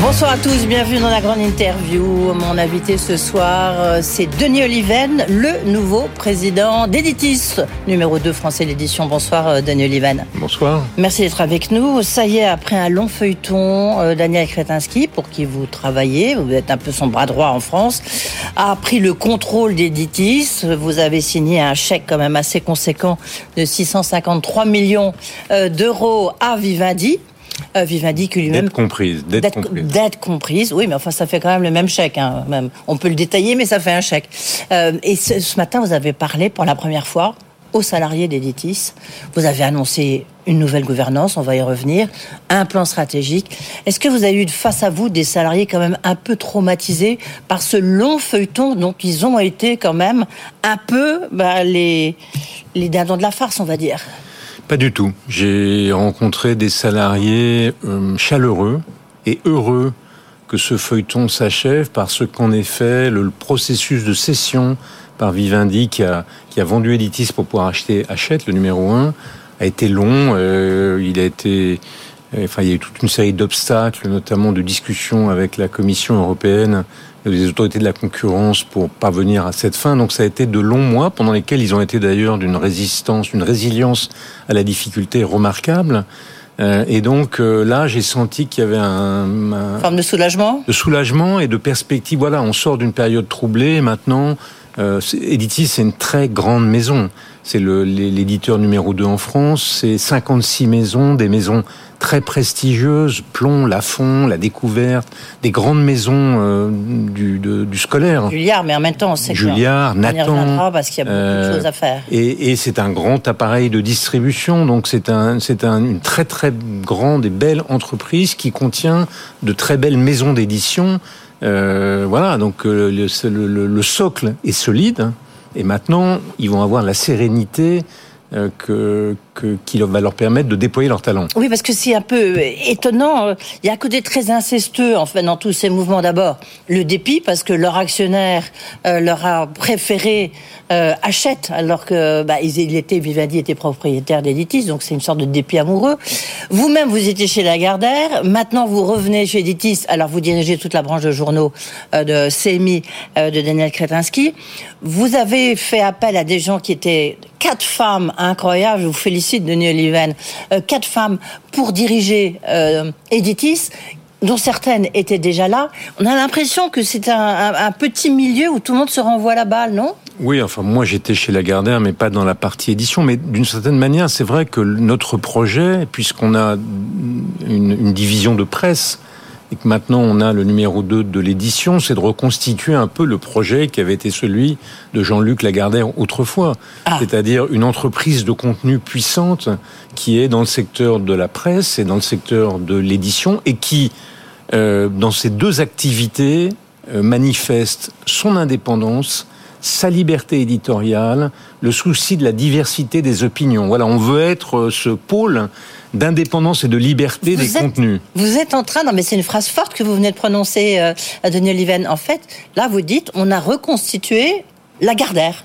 Bonsoir à tous, bienvenue dans la grande interview. Mon invité ce soir, euh, c'est Denis Oliven, le nouveau président d'Editis, numéro 2 français l'édition. Bonsoir euh, Denis Oliven. Bonsoir. Merci d'être avec nous. Ça y est, après un long feuilleton, euh, Daniel Kretinsky, pour qui vous travaillez, vous êtes un peu son bras droit en France, a pris le contrôle d'Editis. Vous avez signé un chèque quand même assez conséquent de 653 millions d'euros à Vivendi. Euh, Vivendi qui lui-même... D'être comprise, d'être comprise. D'être comprise, oui, mais enfin, ça fait quand même le même chèque. Hein, même. On peut le détailler, mais ça fait un chèque. Euh, et ce, matin, vous avez parlé pour la première fois aux salariés d'Editis. Vous avez annoncé une nouvelle gouvernance, on va y revenir, un plan stratégique. Est-ce que vous avez eu face à vous des salariés quand même un peu traumatisés par ce long feuilleton dont ils ont été quand même un peu bah, les, les dindons de la farce, on va dire? Pas du tout. J'ai rencontré des salariés euh, chaleureux et heureux que ce feuilleton s'achève parce qu'en effet, le, processus de cession par Vivendi qui a, vendu Editis pour pouvoir acheter Hachette, le numéro 1, a été long. Euh, il a été, enfin, il y a eu toute une série d'obstacles, notamment de discussions avec la Commission européenne des autorités de la concurrence pour parvenir à cette fin. Donc ça a été de longs mois pendant lesquels ils ont été d'ailleurs d'une résistance, d'une résilience à la difficulté remarquable. Euh, et donc euh, là, j'ai senti qu'il y avait un, un, forme de soulagement, de soulagement et de perspective. Voilà, on sort d'une période troublée. Maintenant, euh, Editis, c'est une très grande maison. C'est l'éditeur numéro 2 en France. C'est 56 maisons, des maisons très prestigieuses, Plomb, Lafont, La Découverte, des grandes maisons euh, du, du, scolaire. Juliard, mais en même temps, c'est Juliard, Nathan. parce qu'il y a beaucoup de euh, choses à faire. Et, et c'est un grand appareil de distribution, donc c'est un, c'est un, une très très grande et belle entreprise qui contient de très belles maisons d'édition. Euh, voilà, donc le, le, le, socle est solide. Et maintenant, ils vont avoir la sérénité que, que, qui va leur permettre de déployer leur talent. Oui, parce que c'est un peu étonnant. Il y a un côté très incestueux en fait dans tous ces mouvements. D'abord, le dépit parce que leur actionnaire euh, leur a préféré euh, achète alors que bah, il était Vivendi était propriétaire d'Editis, donc c'est une sorte de dépit amoureux. Vous-même, vous étiez chez Lagardère. Maintenant, vous revenez chez Editis. Alors, vous dirigez toute la branche de journaux de CMI de Daniel Kretinsky. Vous avez fait appel à des gens qui étaient quatre femmes incroyables. Je vous félicite, Denis Oliven. Euh, quatre femmes pour diriger euh, Editis dont certaines étaient déjà là. On a l'impression que c'est un, petit milieu où tout le monde se renvoie la balle, non? Oui, enfin moi j'étais chez Lagardère, mais pas dans la partie édition. Mais d'une certaine manière, c'est vrai que notre projet, puisqu'on a une, division de presse, et que maintenant on a le numéro 2 de l'édition, c'est de reconstituer un peu le projet qui avait été celui de Jean-Luc Lagardère autrefois. Ah. C'est-à-dire une entreprise de contenu puissante qui est dans le secteur de la presse et dans le secteur de l'édition et qui, euh, dans ces deux activités, euh, manifeste son indépendance, sa liberté éditoriale, le souci de la diversité des opinions. Voilà, on veut être euh, ce pôle d'indépendance et de liberté des contenus. Vous êtes en train, non mais c'est une phrase forte que vous venez de prononcer, euh, à Denis Oliven. En fait, là vous dites, on a reconstitué la Gardère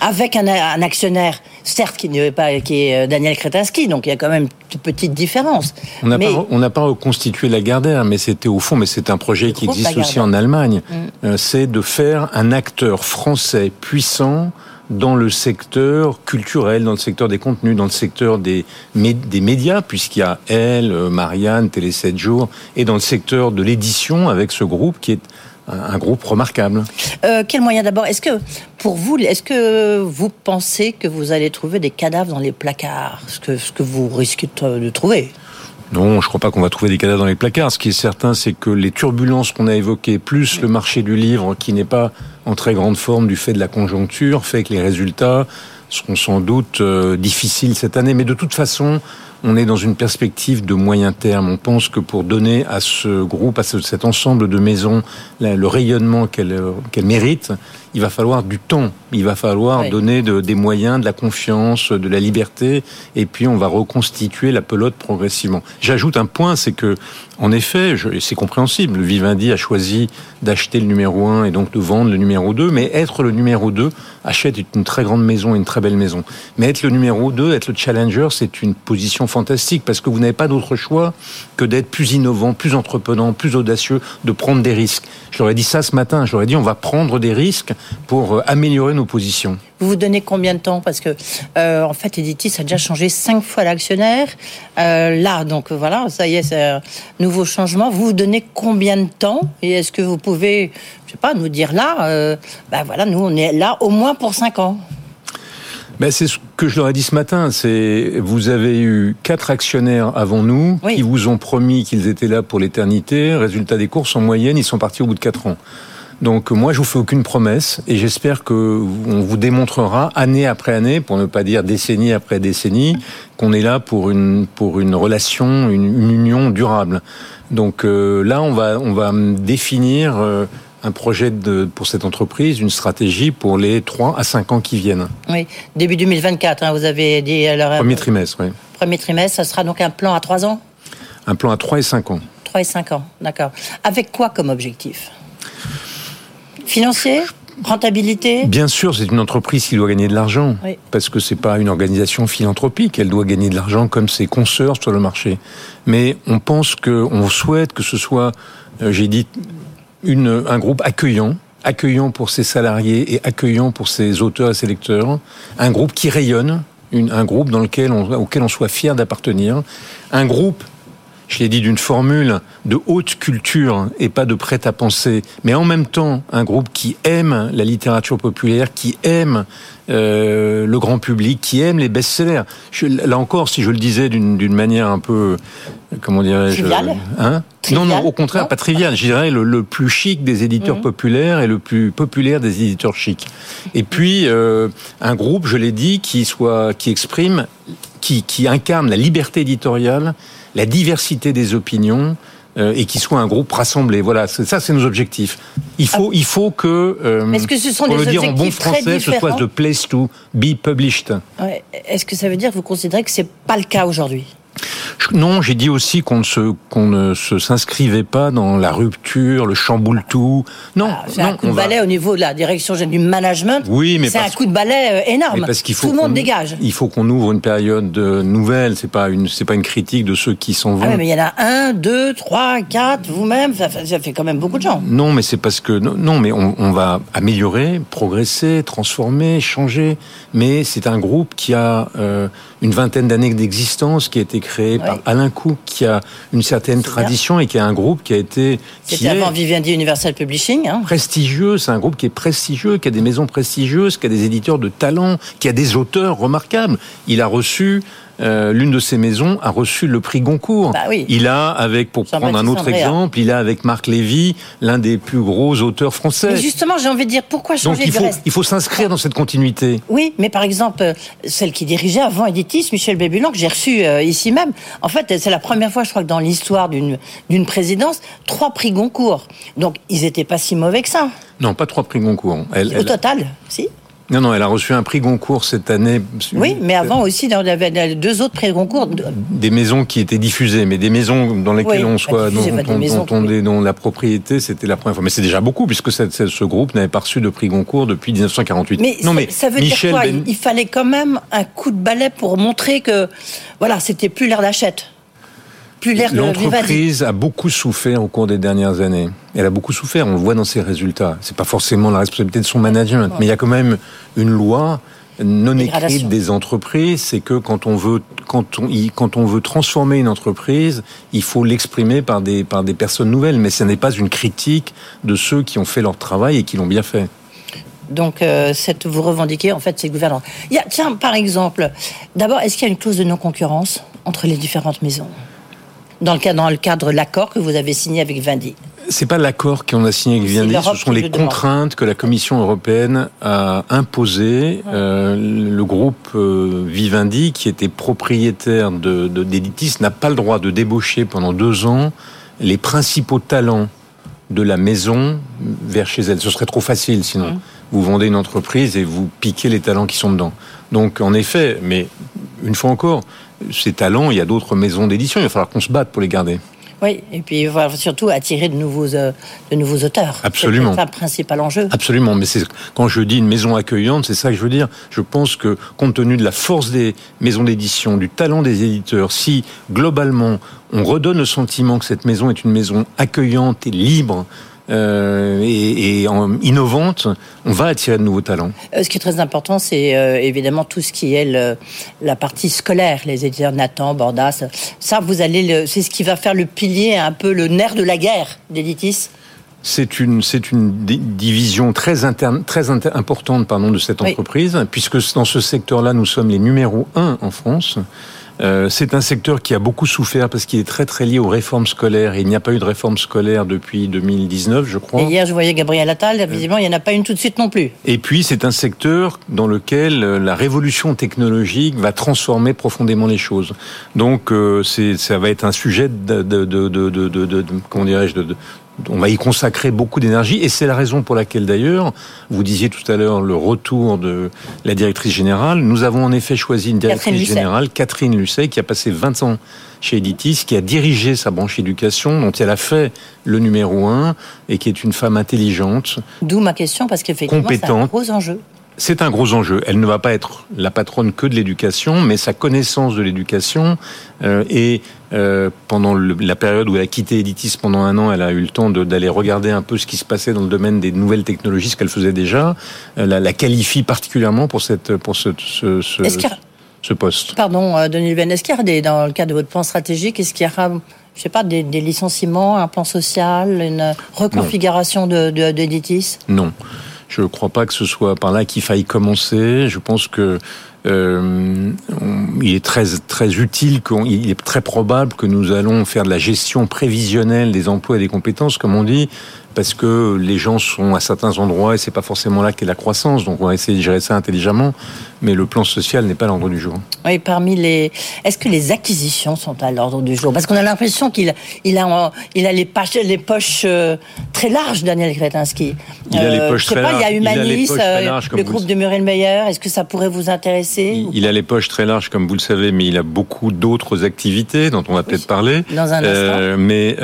avec un, actionnaire, certes qui n'est pas qui est euh, Daniel Kretinsky, donc il y a quand même une petite différence. On n'a pas, pas reconstitué la Gardère, mais c'était au fond, mais c'est un projet qui existe aussi en Allemagne. Mm. Euh, c'est de faire un acteur français puissant dans le secteur culturel, dans le secteur des contenus, dans le secteur des, des médias, puisqu'il y a Elle, euh, Marianne, Télé 7 jours, et dans le secteur de l'édition avec ce groupe qui est un groupe remarquable. Euh, quel moyen d'abord Est-ce que pour vous, est-ce que vous pensez que vous allez trouver des cadavres dans les placards Ce que, ce que vous risquez de trouver? Non, je ne crois pas qu'on va trouver des cadavres dans les placards. Ce qui est certain, c'est que les turbulences qu'on a évoquées, plus le marché du livre qui n'est pas en très grande forme du fait de la conjoncture, fait que les résultats seront sans doute euh, difficiles cette année. Mais de toute façon, on est dans une perspective de moyen terme. On pense que pour donner à ce groupe, à cet ensemble de maisons, le rayonnement qu'elle qu'elle mérite, il va falloir du temps. Il va falloir donner des moyens, de la confiance, de la liberté, et puis on va reconstituer la pelote progressivement. J'ajoute un point, c'est que, en effet, c'est compréhensible. Vivendi a choisi d'acheter le numéro 1 et donc de vendre le numéro 2, mais être le numéro 2, achète une très grande maison, une très belle maison. Mais être le numéro 2, être le challenger, c'est une position fantastique parce que vous n'avez pas d'autre choix que d'être plus innovant, plus entreprenant, plus audacieux, de prendre des risques. Je leur ai dit ça ce matin. Je leur ai dit on va prendre des risques pour euh, améliorer nos positions. Vous vous donnez combien de temps Parce que euh, en fait, Editis a déjà changé cinq fois l'actionnaire. Euh, là, donc voilà, ça y est, c'est un nouveau changement. Vous vous donnez combien de temps Et est-ce que vous pouvez, je sais pas, nous dire là, ben voilà, nous on est là au moins pour cinq ans. Ben c'est ce que je leur ai dit ce matin. C'est vous avez eu quatre actionnaires avant nous qui vous ont promis qu'ils étaient là pour l'éternité. Résultat des courses en moyenne, ils sont partis au bout de quatre ans. Donc moi, je vous fais aucune promesse et j'espère que on vous démontrera année après année, pour ne pas dire décennie après décennie, qu'on est là pour une pour une relation, une, union durable. Donc euh, là, on va on va définir euh, un projet de, pour cette entreprise, une stratégie pour les 3 à 5 ans qui viennent. Oui, début 2024, hein, vous avez dit alors. Premier trimestre, oui. Premier trimestre, ça sera donc un plan à 3 ans? Un plan à 3 et 5 ans. 3 et 5 ans, d'accord. Avec quoi comme objectif? Financier Rentabilité Bien sûr, c'est une entreprise qui doit gagner de l'argent, parce que c'est pas une organisation philanthropique. Elle doit gagner de l'argent comme ses consoeurs sur le marché. Mais on pense que, on souhaite que ce soit, euh, j'ai dit, une, un groupe accueillant, accueillant pour ses salariés et accueillant pour ses auteurs et ses lecteurs, un groupe qui rayonne, une, un groupe dans lequel on, auquel on soit fier d'appartenir, un groupe je l'ai dit, d'une formule de haute culture et pas de prêt à penser, mais en même temps un groupe qui aime la littérature populaire, qui aime euh, le grand public, qui aime les best-sellers. là encore, si je le disais d'une manière un peu, comment dirais-je, hein? Non, non, au contraire, pas trivial. Je dirais le, plus chic des éditeurs mhm. populaires et le plus populaire des éditeurs chics. Et puis euh, un groupe, je l'ai dit, qui soit, qui exprime, qui, qui incarne la liberté éditoriale la diversité des opinions euh, et qui soit un groupe rassemblé. Voilà, ça c'est nos objectifs. Il faut, il faut que, euh, Est-ce que ce sont pour le dire en bon français, ce soit the place to be published. Est-ce que ça veut dire que vous considérez que c'est pas le cas aujourd'hui? Non, j'ai dit aussi qu'on ne se qu'on ne se s'inscrivait pas dans la rupture, le chamboule tout. Non, ah, c'est un coup de balai au niveau de la direction du management. Oui, mais c'est un coup de balai euh, énorme. parce qu'il faut tout le monde dégage. Il faut qu'on ouvre une période nouvelle. C'est pas une c'est pas une critique de ceux qui s'en vont. Ah mais il y en a un, deux, trois, quatre, vous-même. Ça, fait quand même beaucoup de gens. Non, mais c'est parce que non, mais on, on va améliorer, progresser, transformer, changer. Mais c'est un groupe qui a euh, une vingtaine d'années d'existence, qui a été créé par Alain Cook, qui a une certaine tradition et qui a un groupe qui a été... C'était avant Vivendi Universal Publishing. Hein. Prestigieux, c'est un groupe qui est prestigieux, qui a des maisons prestigieuses, qui a des éditeurs de talent, qui a des auteurs remarquables. Il a reçu euh, l'une de ces maisons a reçu le prix Goncourt. Bah il a, avec, pour prendre un autre exemple, il a avec Marc Lévy l'un des plus gros auteurs français. Mais justement, j'ai envie de dire pourquoi changer Donc il faut, il faut s'inscrire dans cette continuité. Oui, mais par exemple, euh, celle qui dirigeait avant Editis, Michel Bébulan, que j'ai reçu euh, ici même. En fait, c'est la première fois, je crois, que dans l'histoire d'une d'une présidence, trois prix Goncourt. Donc ils n'étaient pas si mauvais que ça. Non, pas trois prix Goncourt. Au total, si. Non, non, elle a reçu un prix Goncourt cette année. Oui, mais avant aussi, il y avait deux autres prix Goncourt. Des maisons qui étaient diffusées, mais des maisons dans lesquelles on soit, dont, dont, la propriété, c'était la première fois. Mais c'est déjà beaucoup, puisque ce groupe n'avait pas reçu de prix Goncourt depuis 1948. Mais, non, mais ça veut dire quoi? Ben- Il fallait quand même un coup de balai pour montrer que, voilà, c'était plus l'air d'achète. L'entreprise a beaucoup souffert au cours des dernières années. Elle a beaucoup souffert, on le voit dans ses résultats. C'est pas forcément la responsabilité de son management, mais il y a quand même une loi non écrite des entreprises, c'est que quand on veut quand on quand on veut transformer une entreprise, il faut l'exprimer par des par des personnes nouvelles, mais ce n'est pas une critique de ceux qui ont fait leur travail et qui l'ont bien fait. Donc, euh, cette, vous revendiquez en fait. Il y a, tiens, par exemple, d'abord, est-ce qu'il y a une clause de non-concurrence entre les différentes maisons? Dans le cadre, dans le cadre de l'accord que vous avez signé avec Vindy c'est pas l'accord qu'on a signé avec Vivendi, ce sont les contraintes que la Commission européenne a imposées. Euh, le groupe euh, Vivendi, qui était propriétaire de, d'Editis, n'a pas le droit de débaucher pendant deux ans les principaux talents de la maison vers chez elle. Ce serait trop facile sinon. vous vendez une entreprise et vous piquez les talents qui sont dedans. Donc en effet, mais une fois encore, ces talents, il y a d'autres maisons d'édition, il va falloir qu'on se batte pour les garder. Oui, et puis surtout attirer de nouveaux, euh, de nouveaux auteurs. Absolument. C'est le principal enjeu. Absolument, mais c'est quand je dis une maison accueillante, c'est ça que je veux dire. Je pense que compte tenu de la force des maisons d'édition, du talent des éditeurs, si globalement on redonne le sentiment que cette maison est une maison accueillante et libre, euh, et, innovante, on va attirer de nouveaux talents. Euh, ce qui est très important, c'est euh, évidemment tout ce qui est la partie scolaire, les éditeurs Nathan, Bordas. Ça, vous allez, c'est ce qui va faire le pilier, un peu le nerf de la guerre d'Editis. C'est une, c'est une division très, interne, très importante pardon, de cette entreprise, puisque dans ce secteur-là, nous sommes les numéros un en France. Euh, c'est un secteur qui a beaucoup souffert parce qu'il est très très lié aux réformes scolaires. il n'y a pas eu de réforme scolaire depuis 2019, je crois. Et hier, je voyais Gabriel Attal. Visiblement, il n'y en a pas une tout de suite non plus. Et puis, c'est un secteur dans lequel euh, la révolution technologique va transformer profondément les choses. Donc, euh, ça va être un sujet de, de, de, de comment dirais-je, de, on va y consacrer beaucoup d'énergie et c'est la raison pour laquelle d'ailleurs, vous disiez tout à l'heure le retour de la directrice générale. Nous avons en effet choisi une directrice générale, Catherine Lucet, qui a passé 20 ans chez Editis, qui a dirigé sa branche éducation, dont elle a fait le numéro un et qui est une femme intelligente. D'où ma question, parce qu'effectivement, un gros enjeu. C'est un gros enjeu. Elle ne va pas être la patronne que de l'éducation, mais sa connaissance de l'éducation euh, et euh, pendant la période où elle a quitté Editis pendant un an, elle a eu le temps d'aller regarder un peu ce qui se passait dans le domaine des nouvelles technologies, ce qu'elle faisait déjà. Euh, la, la, qualifie particulièrement pour cette pour ce, ce, ce, ce poste. Pardon, euh, Denis Ben, est-ce qu'il y a des, dans le cadre de votre plan stratégique, est-ce qu'il y aura je sais pas, des, des, licenciements, un plan social, une reconfiguration non. de d'Editis? Non. Je ne crois pas que ce soit par là qu'il faille commencer. Je pense que euh, il est très très utile, il est très probable que nous allons faire de la gestion prévisionnelle des emplois et des compétences, comme on dit, parce que les gens sont à certains endroits et c'est pas forcément là qu'est la croissance. Donc on va essayer de gérer ça intelligemment, mais le plan social n'est pas à l'ordre du jour. Oui, parmi les, est-ce que les acquisitions sont à l'ordre du jour? Parce qu'on a l'impression qu'il il a il a les poches, les poches euh, très larges, Daniel Kretinsky. Il a les euh, poches très larges. Il y a Humanis, euh, le groupe de Muriel Meyer. Est-ce que ça pourrait vous intéresser? Il, a les poches très larges, comme vous le savez, mais il a beaucoup d'autres activités dont on va peut-être parler. Dans un instant. mais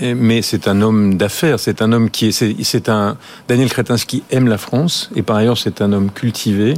mais c'est un homme d'affaires, c'est un homme qui est, c'est un Daniel Kretinsky aime la France et par ailleurs c'est un homme cultivé.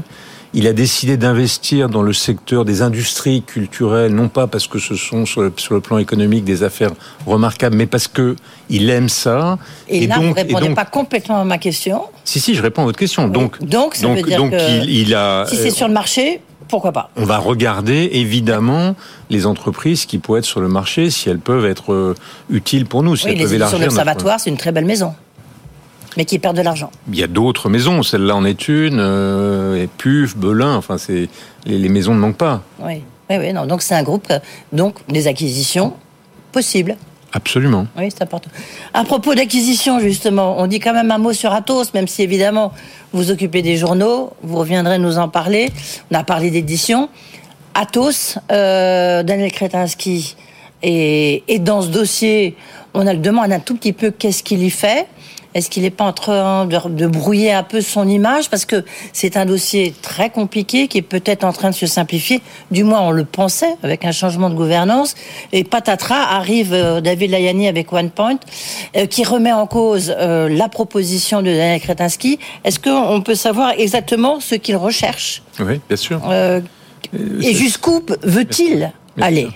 Il a décidé d'investir dans le secteur des industries culturelles, non pas parce que ce sont sur le, plan économique des affaires remarquables, mais parce que il aime ça. Et, là, donc, vous répondez pas complètement à ma question. Si, si, je réponds à votre question. Donc, donc, ça veut dire que il, a. Si c'est sur le marché, pourquoi pas? On va regarder évidemment les entreprises qui pourraient être sur le marché si elles peuvent être euh, utiles pour nous. Si oui, elles les peuvent l'Observatoire, c'est une très belle maison. Mais qui perd de l'argent. Il y a d'autres maisons, celle-là en est une, euh, et Puf, Belin, enfin, c'est les, maisons ne manquent pas. Oui, oui, oui non. donc c'est un groupe, donc des acquisitions possibles. Absolument. Oui, c'est important. À propos d'acquisition, justement, on dit quand même un mot sur Atos, même si évidemment vous occupez des journaux, vous reviendrez nous en parler. On a parlé d'édition. Atos, euh, Daniel Kretinsky et, et dans ce dossier, on a le demande un tout petit peu qu'est-ce qu'il y fait. Est-ce qu'il n'est pas en train de, brouiller un peu son image? Parce que c'est un dossier très compliqué qui est peut-être en train de se simplifier. Du moins, on le pensait avec un changement de gouvernance. Et patatras, arrive euh, David Layani avec OnePoint, euh, qui remet en cause euh, la proposition de Daniel Kretinsky. Est-ce qu'on peut savoir exactement ce qu'il recherche? Oui, bien sûr. et jusqu'où veut-il aller?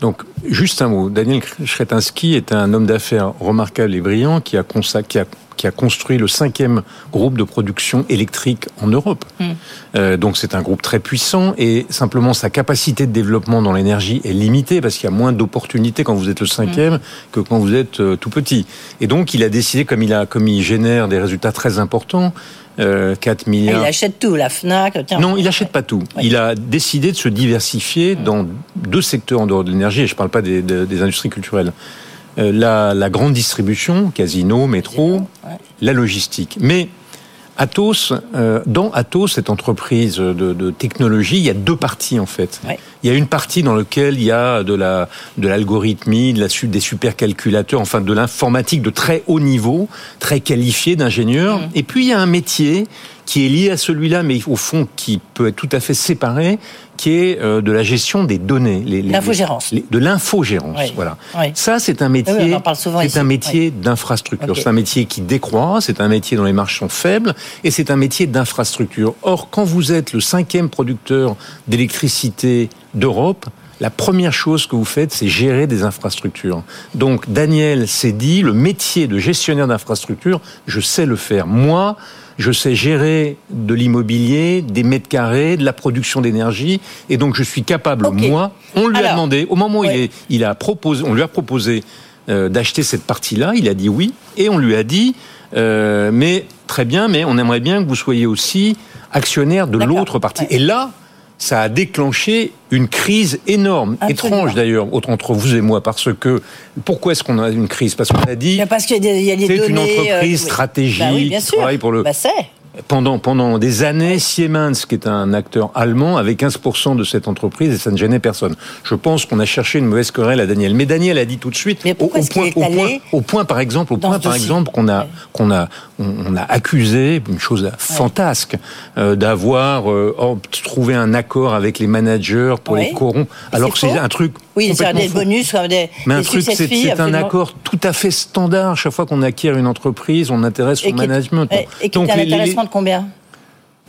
Donc, juste un mot. Daniel Kretinsky est un homme d'affaires remarquable et brillant qui a, qui a qui a construit le cinquième groupe de production électrique en Europe. Hmm. Euh, donc c'est un groupe très puissant et simplement sa capacité de développement dans l'énergie est limitée parce qu'il y a moins d'opportunités quand vous êtes le cinquième hmm. que quand vous êtes euh, tout petit. Et donc il a décidé, comme il a, comme il génère des résultats très importants, 4 euh, milliards. il achète tout, la FNAC. non, il n'achète pas tout. Il a décidé de se diversifier dans deux secteurs en dehors de l'énergie, et je ne parle pas des, des, industries culturelles. Euh, la, la, grande distribution, casino, métro, la logistique. Mais Atos, euh, dans Atos, cette entreprise de, de, technologie, il y a deux parties en fait. Ouais. Il y a une partie dans laquelle il y a de la de l'algorithmie, de la des supercalculateurs, enfin de l'informatique de très haut niveau, très qualifié d'ingénieurs. Mm. Et puis il y a un métier qui est lié à celui-là, mais au fond qui peut être tout à fait séparé, qui est euh, de la gestion des données. les- les- L'infogérance. les- De l'infogérance, Oui. voilà. Oui. Ça, c'est un Oui, métier. on en parle souvent c'est ici. un métier d'infrastructure. C'est un métier qui décroît. C'est un métier dont les marges sont faibles, et c'est un métier d'infrastructure. Or, quand vous êtes le cinquième producteur d'électricité d'Europe, la première chose que vous faites, c'est gérer des infrastructures. Donc, Daniel s'est dit, le métier de gestionnaire d'infrastructure, je sais le faire. Moi, je sais gérer de l'immobilier, des mètres carrés, de la production d'énergie, et donc je suis capable, moi, on lui a demandé, au moment où il, est, il a proposé, on lui a proposé euh, d'acheter cette partie-là, il a dit oui, et on lui a dit, euh, mais très bien, mais on aimerait bien que vous soyez aussi actionnaire de l'autre partie. Ouais. Et là, ça a déclenché une crise énorme, Absolument. étrange d'ailleurs, entre vous et moi, parce que pourquoi est-ce qu'on a une crise? Parce qu'on a dit parce qu'il y a des, il y a des c'est données. une entreprise euh, stratégique Bah oui, bien qui sûr. travaille pour le Bah, c'est. Pendant, pendant des années, Siemens, qui est un acteur allemand, avait 15% de cette entreprise et ça ne gênait personne. Je pense qu'on a cherché une mauvaise querelle à Daniel. Mais Daniel a dit tout de suite, au, point, est au, allé point, au point, par exemple, au point, par exemple, qu'on a, Ouais. qu'on a, on, on a accusé, une chose fantasque, euh, d'avoir euh, trouvé un accord avec les managers pour Ouais. les corrompre, alors que c'est un truc Oui, c'est des bonus, des, Mais un des truc, c'est un accord tout à fait standard. Chaque fois qu'on acquiert une entreprise, on intéresse son Et management. Et, et qui Donc un les- les- combien?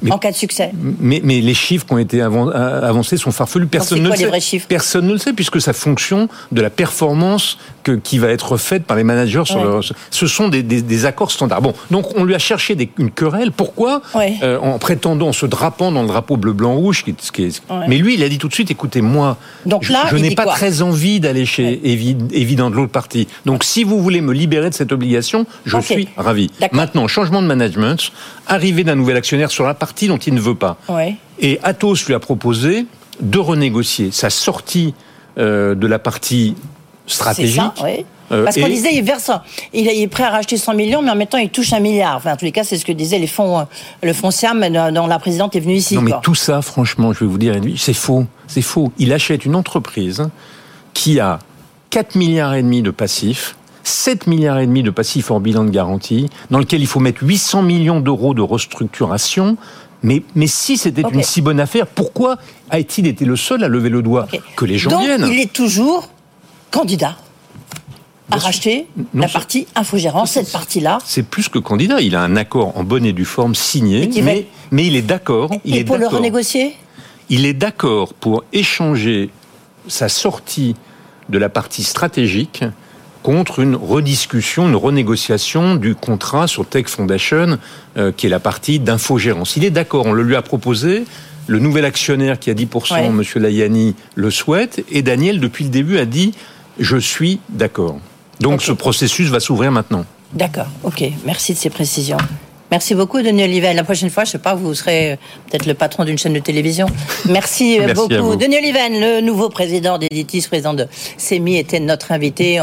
Mais- En cas de succès. mais, mais les chiffres qui ont été euh, avancés sont farfelus. Personne ne le sait. vrais chiffres? Personne ne le sait puisque ça fonction de la performance que, qui va être faite par les managers sur Ouais. leur. Ce sont des, des- des accords standards. Bon, donc on lui a cherché des- une querelle. Pourquoi? Ouais. Euh, En prétendant, en se drapant dans le drapeau bleu, blanc, rouge. Qui, ce qui est- Ouais. Mais lui, il a dit tout de suite écoutez, moi, Donc je, n'ai pas très envie d'aller chez évident de l'autre partie. Donc si vous voulez me libérer de cette obligation, je suis ravi. Maintenant, changement de management, arrivée d'un nouvel actionnaire sur la partie dont il ne veut pas. Ouais. Et Atos lui a proposé de renégocier sa sortie euh, de la partie stratégique. ça. Euh, Parce qu'on et- disait, il verse, il est prêt à racheter 100 millions, mais en même temps, il touche un milliard. Enfin, en tous les cas, c'est ce que disaient les fonds, euh, le fonds SIAM, dont la présidente est venue ici. Non mais tout ça, franchement, je vais vous dire, c'est faux. C'est faux. Il achète une entreprise qui a 4 milliards et demi de passifs, 7 milliards et demi de passifs hors bilan de garantie, dans lequel il faut mettre 800 millions d'euros de restructuration. Mais, mais si c'était une si bonne affaire, pourquoi a-t-il été le seul à lever le doigt. Que les gens Donc, viennent? il est toujours candidat à racheter Non, la partie infogérance, cette partie-là. C'est plus que candidat. Il a un accord en bonne et due forme signé, va mais, il est d'accord. Il Et est pour le renégocier? Il est d'accord pour échanger sa sortie de la partie stratégique contre une rediscussion, une renégociation du contrat sur Tech Foundation, euh, qui est la partie d'infogérance. Il est d'accord, on le lui a proposé. Le nouvel actionnaire qui a 10%, Ouais. M. Layani, le souhaite. Et Daniel, depuis le début, a dit Je suis d'accord. Donc ce processus va s'ouvrir maintenant. D'accord, ok. Merci de ces précisions. Merci beaucoup, Denis Oliven. La prochaine fois, je sais pas, vous serez euh, peut-être le patron d'une chaîne de télévision. Merci, euh, Merci beaucoup. Denis Oliven, le nouveau président d'Editis, président de CEMI, était notre invité.